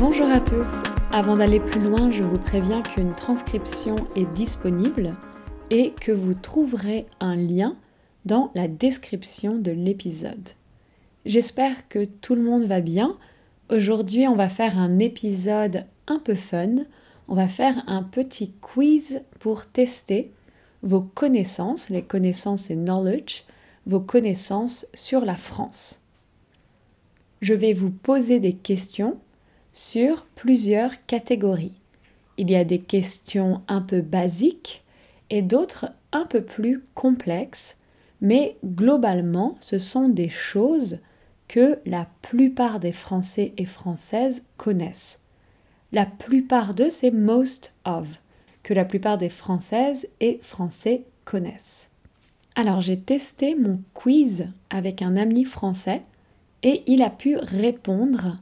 Bonjour à tous. Avant d'aller plus loin, je vous préviens qu'une transcription est disponible et que vous trouverez un lien dans la description de l'épisode. J'espère que tout le monde va bien. Aujourd'hui, on va faire un épisode un peu fun. On va faire un petit quiz pour tester vos connaissances, les connaissances et knowledge, vos connaissances sur la France. Je vais vous poser des questions sur plusieurs catégories. Il y a des questions un peu basiques et d'autres un peu plus complexes, mais globalement, ce sont des choses que la plupart des Français et Françaises connaissent. La plupart d'eux, c'est most of, que la plupart des Françaises et Français connaissent. Alors j'ai testé mon quiz avec un ami français et il a pu répondre,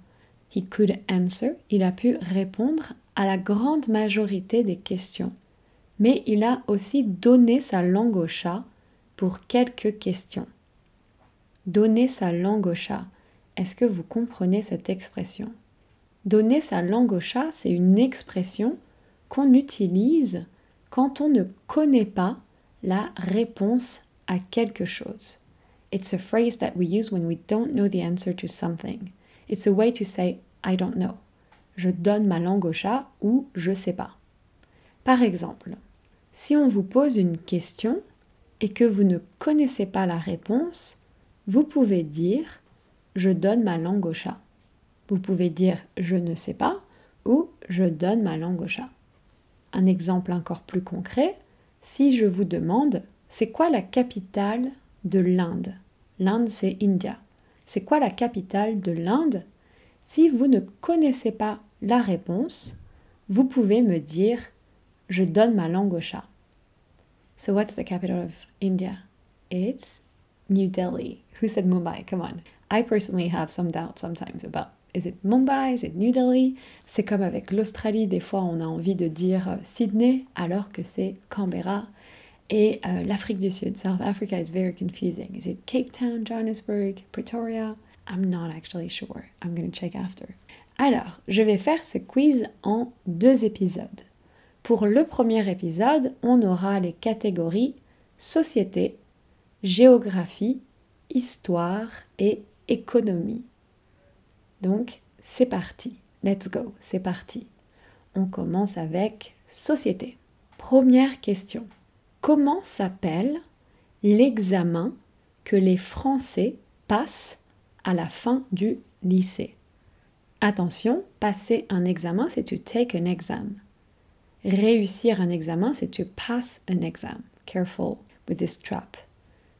he could answer, il a pu répondre à la grande majorité des questions. Mais il a aussi donné sa langue au chat pour quelques questions. Donner sa langue au chat. Est-ce que vous comprenez cette expression? Donner sa langue au chat, c'est une expression qu'on utilise quand on ne connaît pas la réponse à quelque chose. It's a phrase that we use when we don't know the answer to something. It's a way to say I don't know. Je donne ma langue au chat ou je sais pas. Par exemple, si on vous pose une question et que vous ne connaissez pas la réponse, vous pouvez dire je donne ma langue au chat. Vous pouvez dire je ne sais pas ou je donne ma langue au chat. Un exemple encore plus concret, si je vous demande c'est quoi la capitale de l'Inde? L'Inde c'est India. C'est quoi la capitale de l'Inde? Si vous ne connaissez pas la réponse, vous pouvez me dire je donne ma langue au chat. So what's the capital of India? It's New Delhi. Who said Mumbai? Come on. I personally have some doubt sometimes about is it Mumbai, is it New Delhi? C'est comme avec l'Australie, des fois on a envie de dire euh, Sydney alors que c'est Canberra. Et euh, l'Afrique du Sud, South Africa is very confusing. Is it Cape Town, Johannesburg, Pretoria? I'm not actually sure. I'm going to check after. Alors, je vais faire ce quiz en deux épisodes. Pour le premier épisode, on aura les catégories société, géographie, histoire et économie. Donc, c'est parti. Let's go, c'est parti. On commence avec société. Première question. Comment s'appelle l'examen que les Français passent à la fin du lycée Attention, passer un examen, c'est to take an exam. Réussir un examen, c'est to pass an exam. Careful with this trap.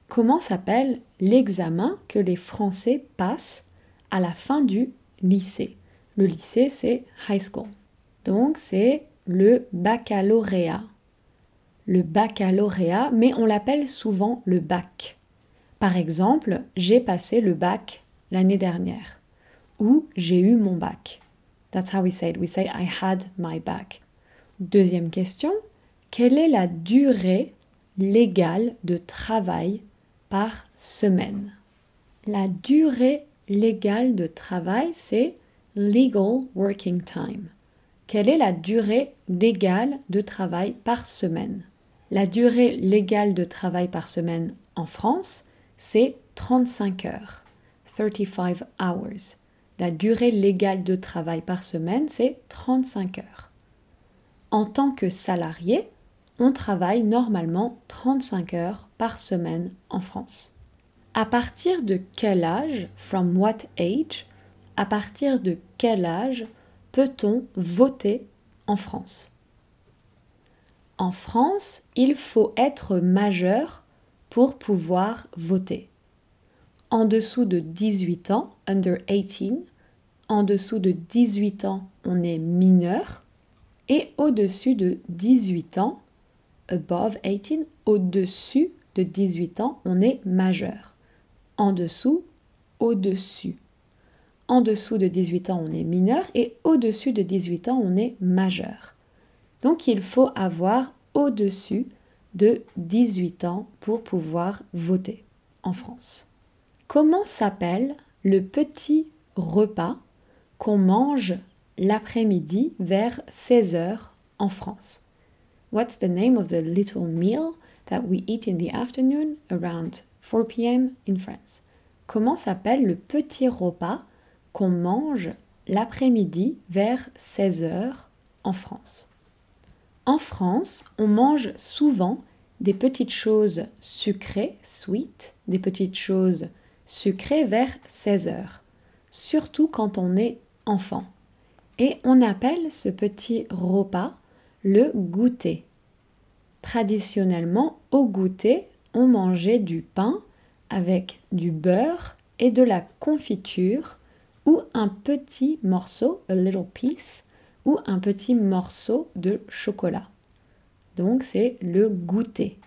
Comment s'appelle l'examen que les Français passent à la fin du lycée? Le lycée, c'est high school. Donc, c'est le baccalauréat. Le baccalauréat, mais on l'appelle souvent le bac. Par exemple, j'ai passé le bac l'année dernière. Ou j'ai eu mon bac. That's how we say it. We say I had my bac. Deuxième question, quelle est la durée légale de travail par semaine? La durée légale de travail, c'est legal working time. Quelle est la durée légale de travail par semaine? La durée légale de travail par semaine en France, c'est 35 heures. 35 hours. La durée légale de travail par semaine, c'est 35 heures. En tant que salarié, on travaille normalement 35 heures par semaine en France. À partir de quel âge, from what age, à partir de quel âge peut-on voter en France? En France, il faut être majeur pour pouvoir voter. En dessous de 18 ans, under 18, en dessous de 18 ans, on est mineur, et au-dessus de 18 ans, above 18, au-dessus de 18 ans, on est majeur. En dessous, au-dessus. En dessous de 18 ans, on est mineur et au-dessus de 18 ans, on est majeur. Donc il faut avoir au-dessus de 18 ans pour pouvoir voter en France. Comment s'appelle le petit repas qu'on mange l'après-midi vers 16h en France? What's the name of the little meal that we eat in the afternoon around 4 p.m. in France? Comment s'appelle le petit repas qu'on mange l'après-midi vers 16h en France? En France, on mange souvent des petites choses sucrées, sweet, des petites choses sucrées vers 16 heures, surtout quand on est enfant. Et on appelle ce petit repas le goûter. Traditionnellement, au goûter, on mangeait du pain avec du beurre et de la confiture ou un petit morceau, a little piece, ou un petit morceau de chocolat. Donc c'est le goûter.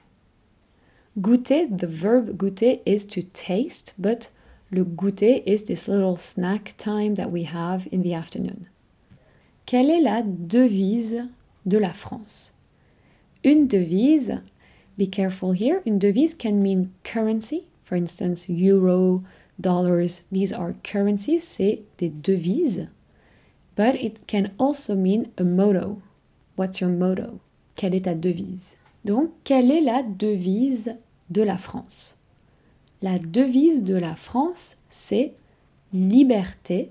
Goûter, the verb goûter is to taste, but le goûter is this little snack time that we have in the afternoon. Quelle est la devise de la France? Une devise, be careful here, une devise can mean currency, for instance, euro, dollars, these are currencies, c'est des devises. But it can also mean a motto. What's your motto? Quelle est ta devise? Donc, quelle est la devise de la France? La devise de la France, c'est liberté,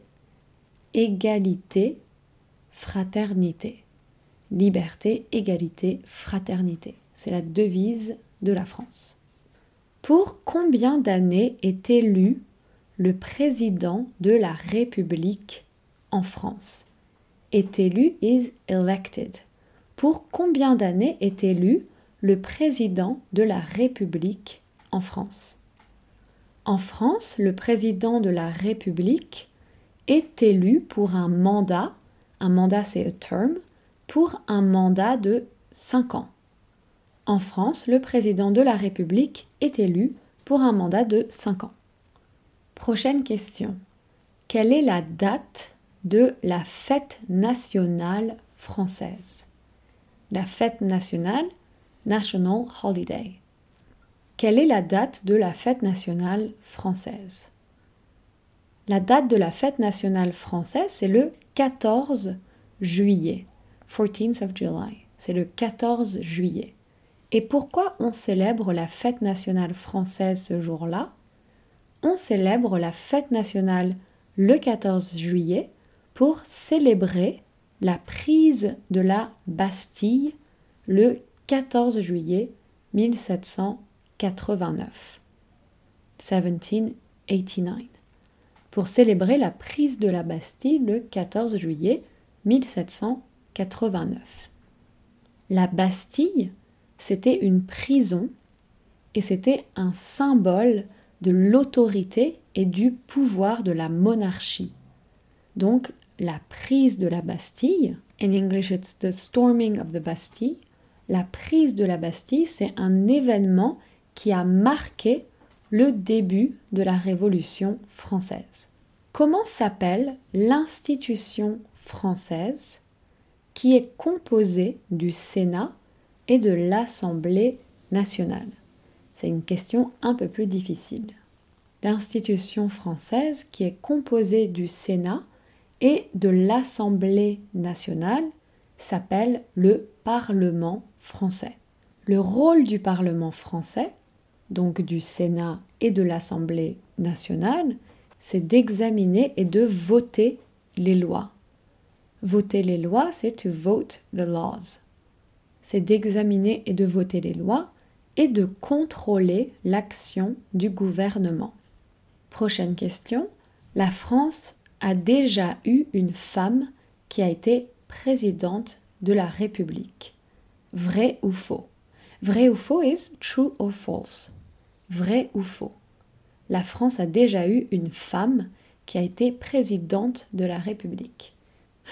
égalité, fraternité. Liberté, égalité, fraternité. C'est la devise de la France. Pour combien d'années est élu le président de la République en France Est élu is elected pour combien d'années est élu le président de la République en France? En France, le président de la République est élu pour un mandat, un mandat c'est a term, pour un mandat de 5 ans. En France, le président de la République est élu pour un mandat de 5 ans. Prochaine question. Quelle est la date de la fête nationale française la fête nationale, National Holiday. Quelle est la date de la fête nationale française? La date de la fête nationale française, c'est le 14 juillet. 14th of July. C'est le 14 juillet. Et pourquoi on célèbre la fête nationale française ce jour-là? On célèbre la fête nationale le 14 juillet pour célébrer la prise de la Bastille le 14 juillet 1789. 1789. Pour célébrer la prise de la Bastille le 14 juillet 1789. La Bastille, c'était une prison et c'était un symbole de l'autorité et du pouvoir de la monarchie. Donc la prise de la Bastille, in English it's the storming of the Bastille, la prise de la Bastille, c'est un événement qui a marqué le début de la Révolution française. Comment s'appelle l'institution française qui est composée du Sénat et de l'Assemblée nationale? C'est une question un peu plus difficile. L'institution française qui est composée du Sénat et de l'Assemblée nationale s'appelle le Parlement français. Le rôle du Parlement français, donc du Sénat et de l'Assemblée nationale, c'est d'examiner et de voter les lois. Voter les lois, c'est to vote the laws. C'est d'examiner et de voter les lois et de contrôler l'action du gouvernement. Prochaine question. La France a déjà eu une femme qui a été présidente de la République. Vrai ou faux? Vrai ou faux is true or false. Vrai ou faux? La France a déjà eu une femme qui a été présidente de la République.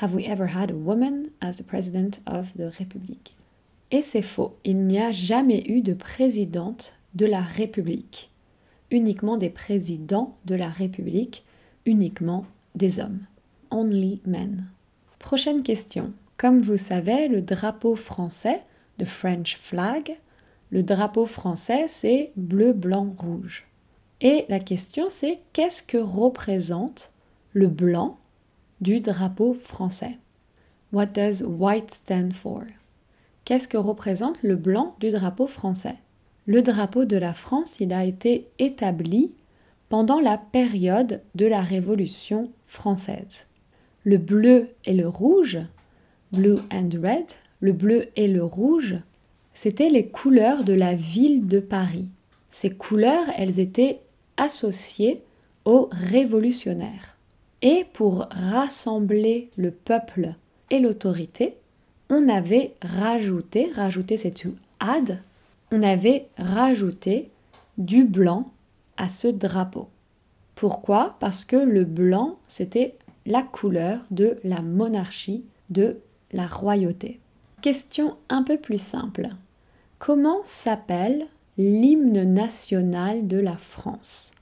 Have we ever had a woman as the president of the Republic? Et c'est faux, il n'y a jamais eu de présidente de la République. Uniquement des présidents de la République, uniquement des hommes. Only men. Prochaine question. Comme vous savez, le drapeau français, the French flag, le drapeau français c'est bleu, blanc, rouge. Et la question c'est qu'est-ce que représente le blanc du drapeau français? What does white stand for? Qu'est-ce que représente le blanc du drapeau français? Le drapeau de la France, il a été établi pendant la période de la Révolution française. Le bleu et le rouge, blue and red, le bleu et le rouge, c'étaient les couleurs de la ville de Paris. Ces couleurs, elles étaient associées aux révolutionnaires. Et pour rassembler le peuple et l'autorité, on avait rajouté, rajouté c'est add, on avait rajouté du blanc à ce drapeau. Pourquoi? Parce que le blanc, c'était la couleur de la monarchie, de la royauté. Question un peu plus simple. Comment s'appelle l'hymne national de la France?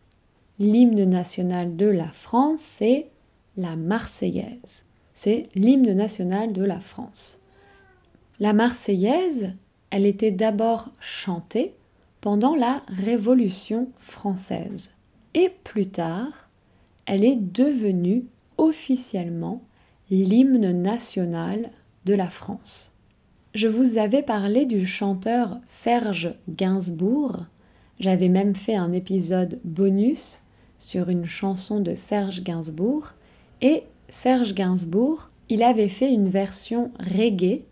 L'hymne national de la France, c'est la Marseillaise. C'est l'hymne national de la France. La Marseillaise, elle était d'abord chantée pendant la Révolution française. Et plus tard, elle est devenue officiellement l'hymne national de la France. Je vous avais parlé du chanteur Serge Gainsbourg. J'avais même fait un épisode bonus sur une chanson de Serge Gainsbourg. Et Serge Gainsbourg, il avait fait une version reggae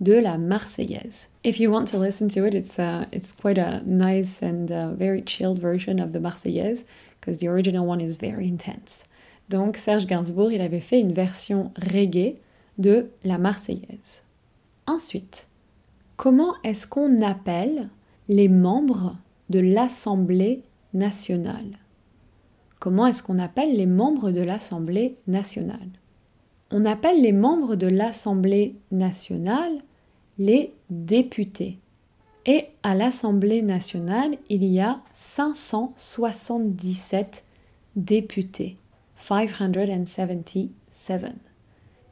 de la Marseillaise. If you want to listen to it, it's uh, it's quite a nice and uh, very chilled version of the Marseillaise because the original one is very intense. Donc Serge Gainsbourg, il avait fait une version reggae de la Marseillaise. Ensuite, comment est-ce qu'on appelle les membres de l'Assemblée nationale? Comment est-ce qu'on appelle les membres de l'Assemblée nationale? On appelle les membres de l'Assemblée nationale les députés. Et à l'Assemblée nationale, il y a 577 députés. 577.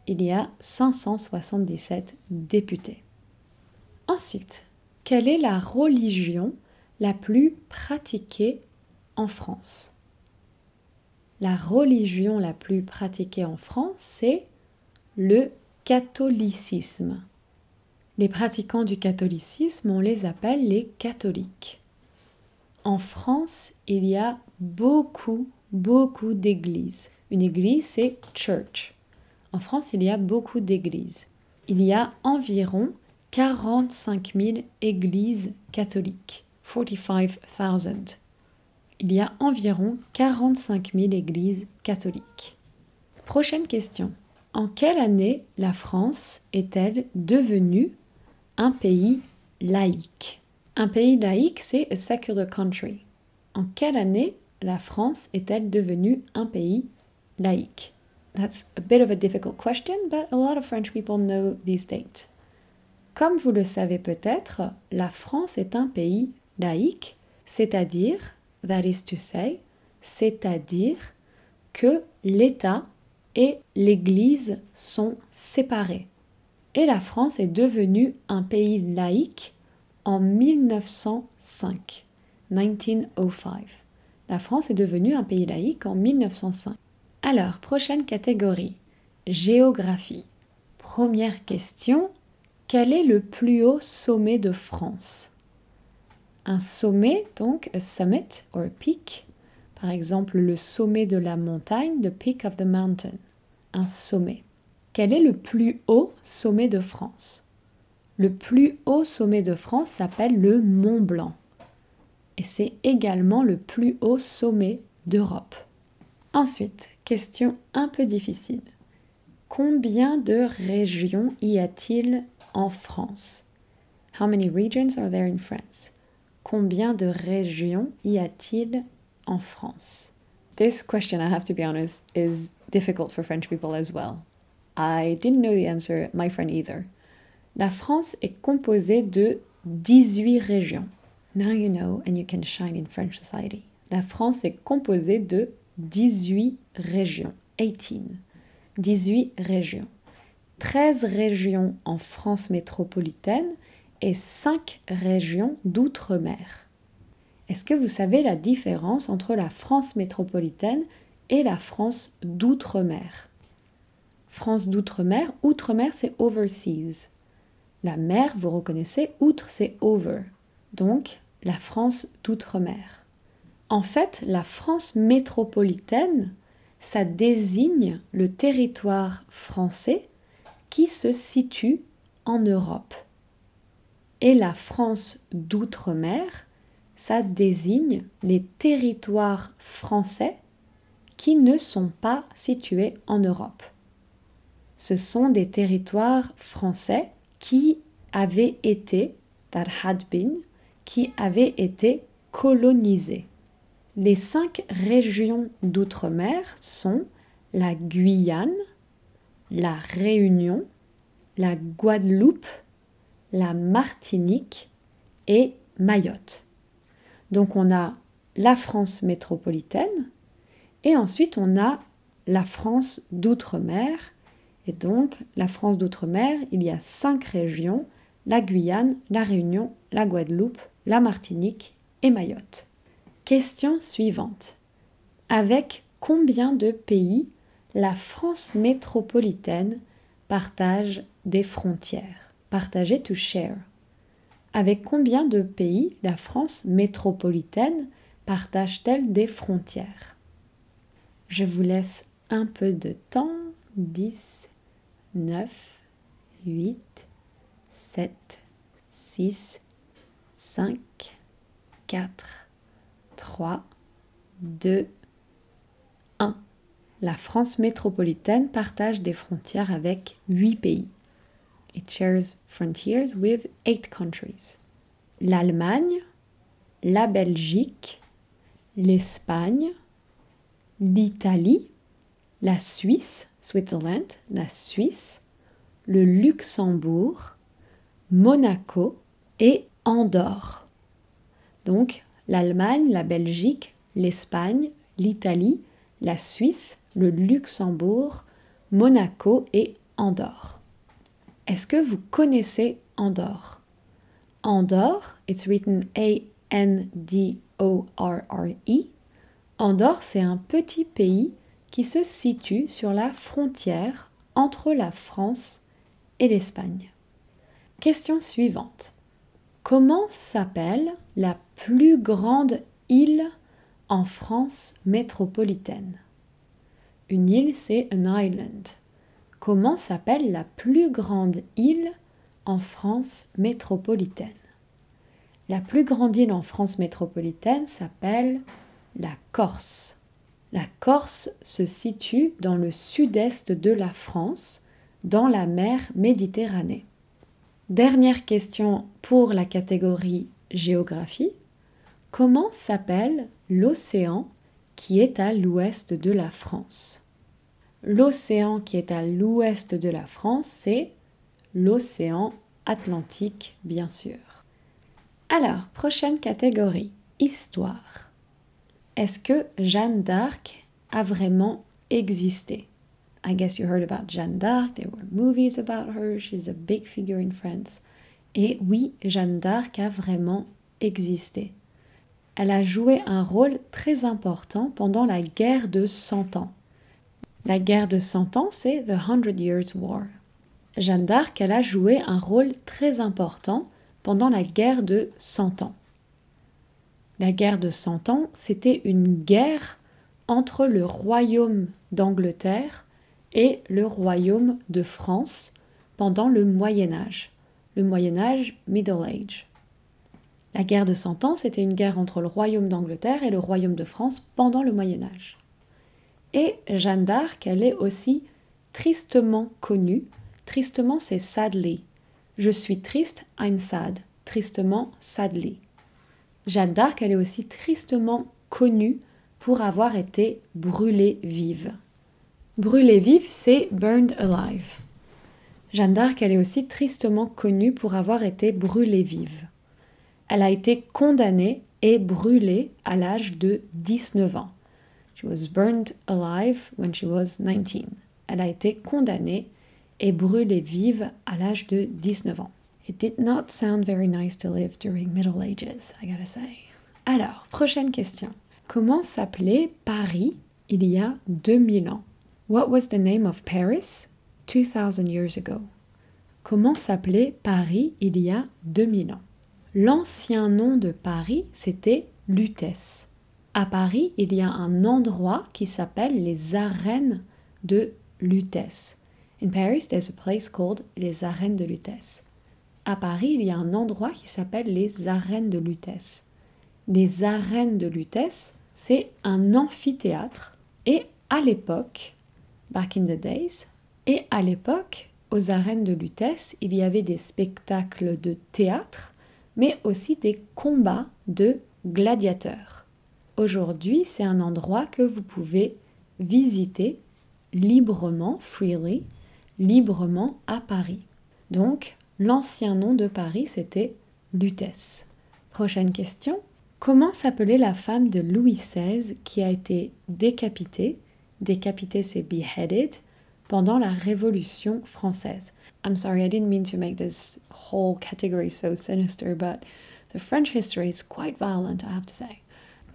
Il y a 577 députés. Ensuite, quelle est la religion la plus pratiquée en France? La religion la plus pratiquée en France, c'est le catholicisme. Les pratiquants du catholicisme, on les appelle les catholiques. En France, il y a beaucoup, beaucoup d'églises. Une église, c'est church. En France, il y a beaucoup d'églises. Il y a environ 45 000 églises catholiques. 45 000. Il y a environ 45 000 églises catholiques. Prochaine question. En quelle année la France est-elle devenue un pays laïque? Un pays laïque, c'est a secular country. En quelle année la France est-elle devenue un pays laïque? That's a bit of a difficult question, but a lot of French people know these dates. Comme vous le savez peut-être, la France est un pays laïque, c'est-à-dire, that is to say, c'est-à-dire que l'État et l'Église sont séparés et la France est devenue un pays laïque en 1905. 1905. La France est devenue un pays laïque en 1905. Alors, prochaine catégorie. Géographie. Première question. Quel est le plus haut sommet de France? Un sommet, donc, a summit or a peak. Par exemple, le sommet de la montagne, the peak of the mountain. Un sommet. Quel est le plus haut sommet de France? Le plus haut sommet de France s'appelle le Mont Blanc. Et c'est également le plus haut sommet d'Europe. Ensuite, question un peu difficile. Combien de régions y a-t-il en France? How many regions are there in France? Combien de régions y a-t-il en France This question, I have to be honest, is difficult for French people as well. I didn't know the answer, my friend either. La France est composée de 18 régions. Now you know and you can shine in French society. La France est composée de 18 régions. 18. 18 régions. 13 régions en France métropolitaine et 5 régions d'outre-mer. Est-ce que vous savez la différence entre la France métropolitaine et la France d'outre-mer? France d'outre-mer, outre-mer c'est overseas. La mer, vous reconnaissez, outre c'est over. Donc la France d'outre-mer. En fait, la France métropolitaine, ça désigne le territoire français qui se situe en Europe. Et la France d'outre-mer, ça désigne les territoires français qui ne sont pas situés en Europe. Ce sont des territoires français qui avaient été, qui avaient été colonisés. Les cinq régions d'outre-mer sont la Guyane, la Réunion, la Guadeloupe, la Martinique et Mayotte. Donc on a la France métropolitaine et ensuite on a la France d'outre-mer. Et donc la France d'outre-mer, il y a cinq régions, la Guyane, la Réunion, la Guadeloupe, la Martinique et Mayotte. Question suivante. Avec combien de pays la France métropolitaine partage des frontières? Partager to share. Avec combien de pays la France métropolitaine partage-t-elle des frontières? Je vous laisse un peu de temps. 10, 9, 8, 7, 6, 5, 4, 3, 2, 1. La France métropolitaine partage des frontières avec 8 pays. It shares frontiers with 8 countries. L'Allemagne, la Belgique, l'Espagne, l'Italie, la Suisse, Switzerland, la Suisse, le Luxembourg, Monaco et Andorre. Donc l'Allemagne, la Belgique, l'Espagne, l'Italie, la Suisse, le Luxembourg, Monaco et Andorre. Est-ce que vous connaissez Andorre? Andorre, it's written A-N-D-O-R-R-E. Andorre, c'est un petit pays qui se situe sur la frontière entre la France et l'Espagne. Question suivante. Comment s'appelle la plus grande île en France métropolitaine? Une île, c'est an island. Comment s'appelle la plus grande île en France métropolitaine? La plus grande île en France métropolitaine s'appelle la Corse. La Corse se situe dans le sud-est de la France, dans la mer Méditerranée. Dernière question pour la catégorie géographie. Comment s'appelle l'océan qui est à l'ouest de la France? L'océan qui est à l'ouest de la France, c'est l'océan Atlantique, bien sûr. Alors, prochaine catégorie, histoire. Est-ce que Jeanne d'Arc a vraiment existé? I guess you heard about Jeanne d'Arc, there were movies about her, she's a big figure in France. Et oui, Jeanne d'Arc a vraiment existé. Elle a joué un rôle très important pendant la guerre de Cent Ans. La guerre de Cent Ans, c'est The Hundred Years' War. Jeanne d'Arc, elle a joué un rôle très important pendant la guerre de Cent Ans. La guerre de Cent Ans, c'était une guerre entre le royaume d'Angleterre et le royaume de France pendant le Moyen Âge, le Moyen Âge Middle Age. La guerre de Cent Ans, c'était une guerre entre le royaume d'Angleterre et le royaume de France pendant le Moyen Âge. Et Jeanne d'Arc, elle est aussi tristement connue. Tristement, c'est sadly. Je suis triste, I'm sad. Tristement, sadly. Jeanne d'Arc, elle est aussi tristement connue pour avoir été brûlée vive. Brûlée vive, c'est burned alive. Jeanne d'Arc, elle est aussi tristement connue pour avoir été brûlée vive. Elle a été condamnée et brûlée à l'âge de 19 ans. She was burned alive when she was 19. Elle a été condamnée et brûlée vive à l'âge de 19 ans. It did not sound very nice to live during Middle Ages, I gotta say. Alors, prochaine question. Comment s'appelait Paris il y a 2000 ans? What was the name of Paris 2000 years ago? Comment s'appelait Paris il y a 2000 ans? L'ancien nom de Paris, c'était Lutèce. À Paris, il y a un endroit qui s'appelle les arènes de Lutèce. In Paris, there's a place called les arènes de Lutèce. À Paris, il y a un endroit qui s'appelle les arènes de Lutèce. Les arènes de Lutèce, c'est un amphithéâtre. Et à l'époque, back in the days, et à l'époque, aux arènes de Lutèce, il y avait des spectacles de théâtre, mais aussi des combats de gladiateurs. Aujourd'hui, c'est un endroit que vous pouvez visiter librement, freely, librement à Paris. Donc, l'ancien nom de Paris, c'était Lutèce. Prochaine question. Comment s'appelait la femme de Louis XVI qui a été décapitée? Décapitée, c'est beheaded pendant la Révolution française. I'm sorry, I didn't mean to make this whole category so sinister, but the French history is quite violent, I have to say.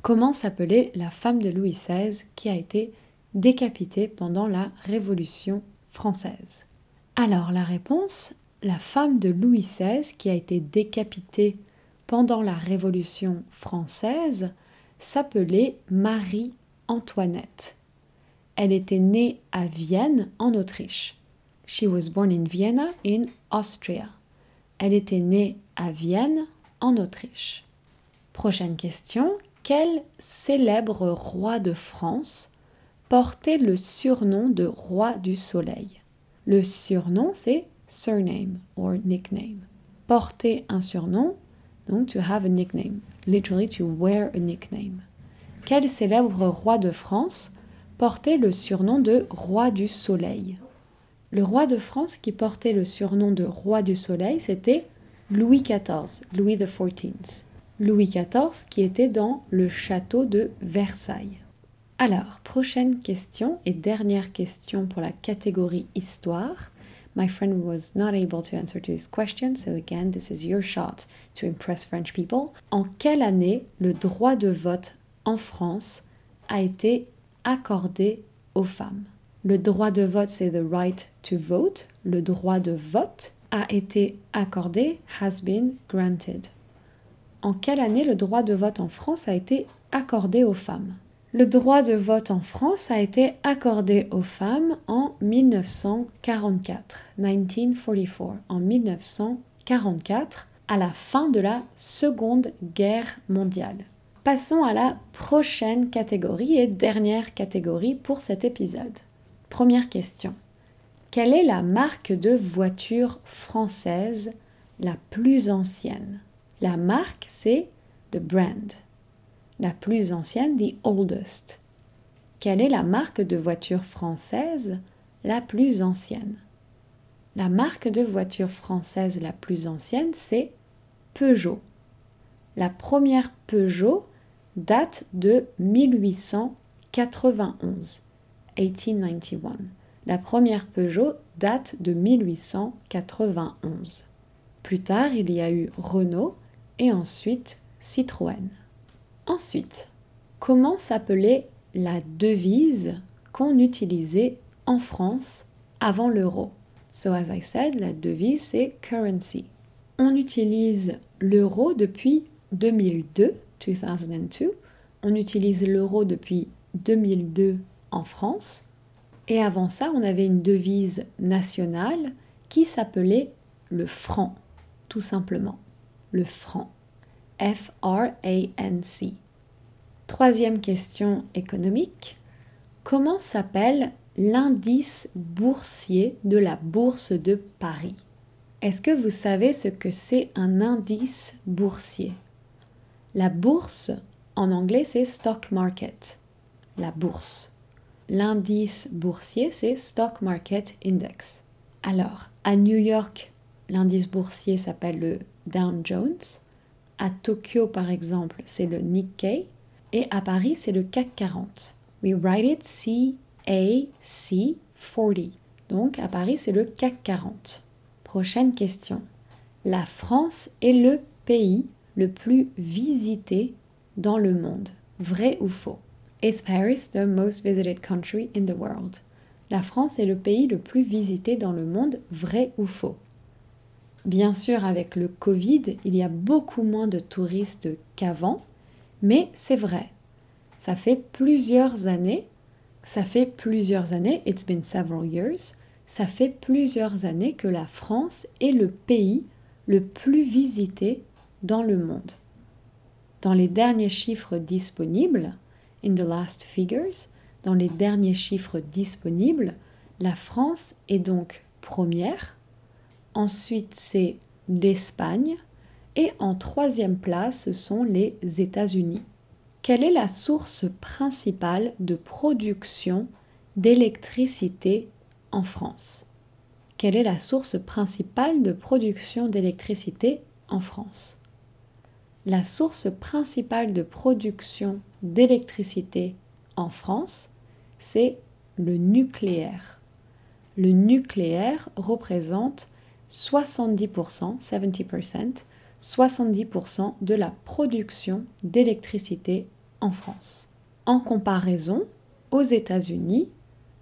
Comment s'appelait la femme de Louis XVI qui a été décapitée pendant la Révolution française? Alors la réponse, la femme de Louis XVI qui a été décapitée pendant la Révolution française s'appelait Marie-Antoinette. Elle était née à Vienne en Autriche. She was born in Vienna in Austria. Elle était née à Vienne en Autriche. Prochaine question. Quel célèbre roi de France portait le surnom de roi du soleil? Le surnom, c'est surname or nickname. Porter un surnom, donc to have a nickname. Literally to wear a nickname. Quel célèbre roi de France portait le surnom de roi du soleil? Le roi de France qui portait le surnom de roi du soleil, c'était Louis XIV, Louis XIV. Louis XIV qui était dans le château de Versailles. Alors, prochaine question et dernière question pour la catégorie histoire. My friend was not able to answer to this question, so again, this is your shot to impress French people. En quelle année le droit de vote en France a été accordé aux femmes? Le droit de vote, c'est the right to vote. Le droit de vote a été accordé, has been granted. En quelle année le droit de vote en France a été accordé aux femmes? Le droit de vote en France a été accordé aux femmes en 1944, 1944, en 1944, à la fin de la Seconde Guerre mondiale. Passons à la prochaine catégorie et dernière catégorie pour cet épisode. Première question. Quelle est la marque de voiture française la plus ancienne? La marque, c'est The Brand la plus ancienne, the oldest. Quelle est la marque de voiture française la plus ancienne? La marque de voiture française la plus ancienne, c'est Peugeot. La première Peugeot date de 1891. 1891. La première Peugeot date de 1891. Plus tard, il y a eu Renault et ensuite Citroën. Ensuite, comment s'appelait la devise qu'on utilisait en France avant l'euro? So as I said, la devise c'est currency. On utilise l'euro depuis 2002, 2002. On utilise l'euro depuis 2002 en France. Et avant ça, on avait une devise nationale qui s'appelait le franc, tout simplement. Le franc. F-R-A-N-C. Troisième question économique. Comment s'appelle l'indice boursier de la bourse de Paris? Est-ce que vous savez ce que c'est un indice boursier? La bourse, en anglais, c'est stock market. La bourse. L'indice boursier, c'est stock market index. Alors, à New York, l'indice boursier s'appelle le Dow Jones. À Tokyo, par exemple, c'est le Nikkei. Et à Paris, c'est le CAC 40. We write it C-A-C 40. Donc à Paris, c'est le CAC 40. Prochaine question. La France est le pays le plus visité dans le monde. Vrai ou faux? Is Paris the most visited country in the world? la France est le pays le plus visité dans le monde, vrai ou faux? Bien sûr, avec le Covid, il y a beaucoup moins de touristes qu'avant, mais c'est vrai. Ça fait plusieurs années, ça fait plusieurs années, it's been several years, ça fait plusieurs années que la France est le pays le plus visité dans le monde. Dans les derniers chiffres disponibles, in the last figures, dans les derniers chiffres disponibles, la France est donc première, ensuite c'est l'Espagne, et en troisième place ce sont les États-Unis. Quelle est la source principale de production d'électricité en France? Quelle est la source principale de production d'électricité en France? La source principale de production d'électricité en France, c'est le nucléaire. Le nucléaire représente 70%, 70%, 70% de la production d'électricité en France. En comparaison, aux États-Unis,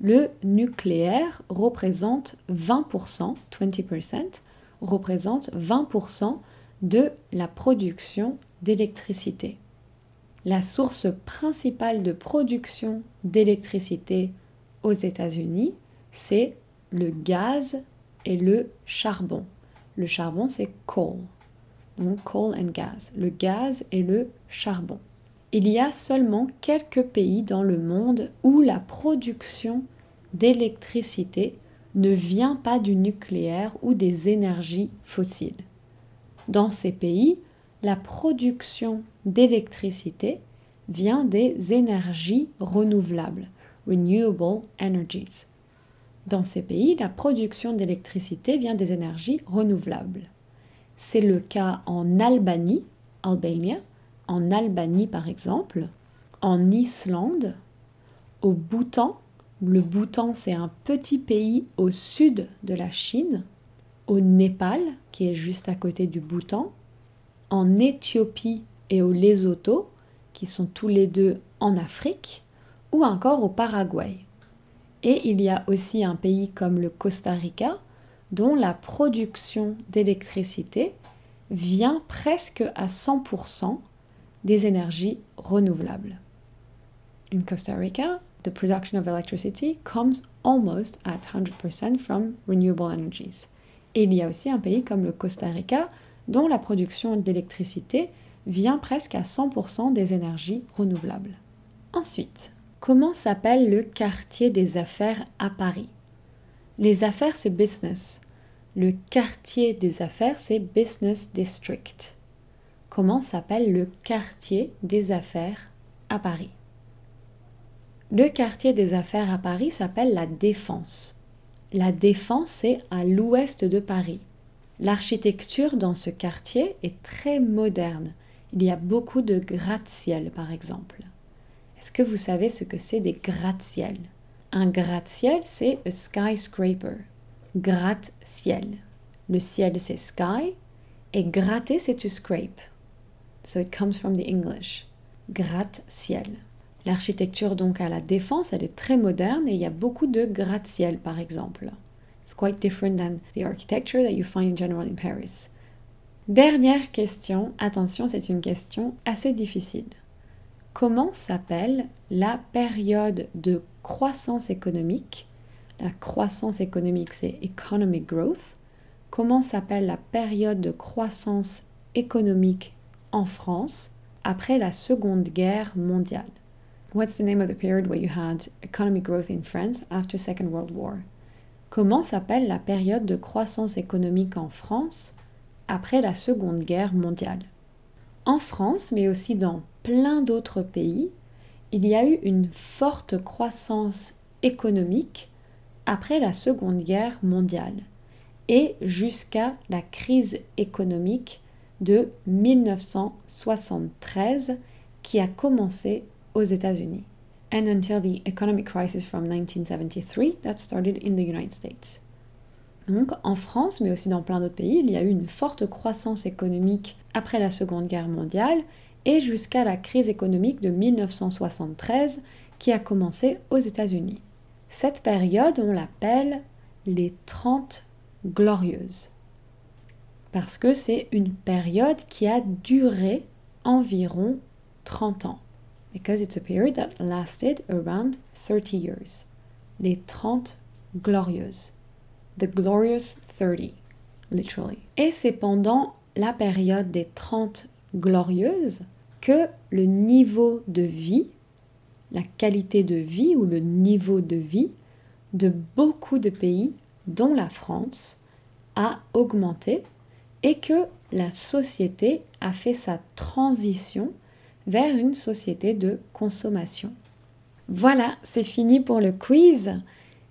le nucléaire représente 20%, 20%, représente 20% de la production d'électricité. La source principale de production d'électricité aux États-Unis, c'est le gaz et le charbon. Le charbon, c'est coal. Donc coal and gas. Le gaz et le charbon. Il y a seulement quelques pays dans le monde où la production d'électricité ne vient pas du nucléaire ou des énergies fossiles. Dans ces pays, la production d'électricité vient des énergies renouvelables, renewable energies. Dans ces pays, la production d'électricité vient des énergies renouvelables. C'est le cas en Albanie, en Albanie par exemple, en Islande, au Bhoutan. Le Bhoutan, c'est un petit pays au sud de la Chine, au Népal, qui est juste à côté du Bhoutan, en Éthiopie et au Lesotho, qui sont tous les deux en Afrique, ou encore au Paraguay. Et il y a aussi un pays comme le Costa Rica, dont la production d'électricité vient presque à 100% des énergies renouvelables. In Costa Rica, the production of electricity comes almost at 100% from renewable energies. Et il y a aussi un pays comme le Costa Rica dont la production d'électricité vient presque à 100% des énergies renouvelables. Ensuite, comment s'appelle le quartier des affaires à Paris? Les affaires, c'est business. Le quartier des affaires, c'est business district. Comment s'appelle le quartier des affaires à Paris? Le quartier des affaires à Paris s'appelle la Défense. La Défense, c'est à l'ouest de Paris. L'architecture dans ce quartier est très moderne. Il y a beaucoup de gratte-ciel, par exemple. Est-ce que vous savez ce que c'est des gratte-ciel? Un gratte-ciel, c'est un skyscraper. Gratte-ciel. Le ciel, c'est sky. Et gratter, c'est to scrape. So it comes from the English. Gratte-ciel. L'architecture donc à la défense, elle est très moderne et il y a beaucoup de gratte-ciel par exemple. It's quite different than the architecture that you find in general in Paris. Dernière question, attention, c'est une question assez difficile. Comment s'appelle la période de croissance économique? La croissance économique, c'est economic growth. Comment s'appelle la période de croissance économique en France après la Seconde Guerre mondiale? What's the name of the period where you had economic growth in France after Second World War? Comment s'appelle la période de croissance économique en France après la Seconde Guerre mondiale? En France, mais aussi dans plein d'autres pays, il y a eu une forte croissance économique après la Seconde Guerre mondiale et jusqu'à la crise économique de 1973 qui a commencé aux États-Unis and until the economic crisis from 1973 that started in the United States. Donc en France, mais aussi dans plein d'autres pays, il y a eu une forte croissance économique après la Seconde Guerre mondiale et jusqu'à la crise économique de 1973 qui a commencé aux États-Unis. Cette période, on l'appelle les 30 glorieuses. Parce que c'est une période qui a duré environ 30 ans. Because it's a period that lasted around 30 years. Les 30 glorieuses. The glorious 30, literally. Et c'est pendant la période des 30 glorieuses que le niveau de vie, la qualité de vie ou le niveau de vie de beaucoup de pays, dont la France, a augmenté et que la société a fait sa transition vers une société de consommation. Voilà, c'est fini pour le quiz.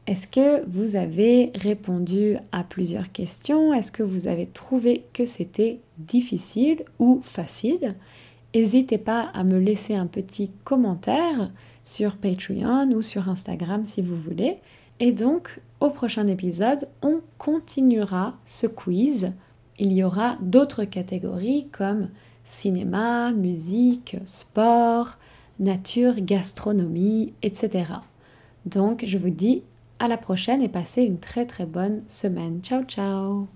Est-ce que vous avez répondu à plusieurs questions? Est-ce que vous avez trouvé que c'était difficile ou facile? N'hésitez pas à me laisser un petit commentaire sur Patreon ou sur Instagram si vous voulez. Et donc, au prochain épisode, on continuera ce quiz. Il y aura d'autres catégories comme cinéma, musique, sport, nature, gastronomie, etc. Donc, je vous dis à la prochaine et passez une très très bonne semaine. Ciao ciao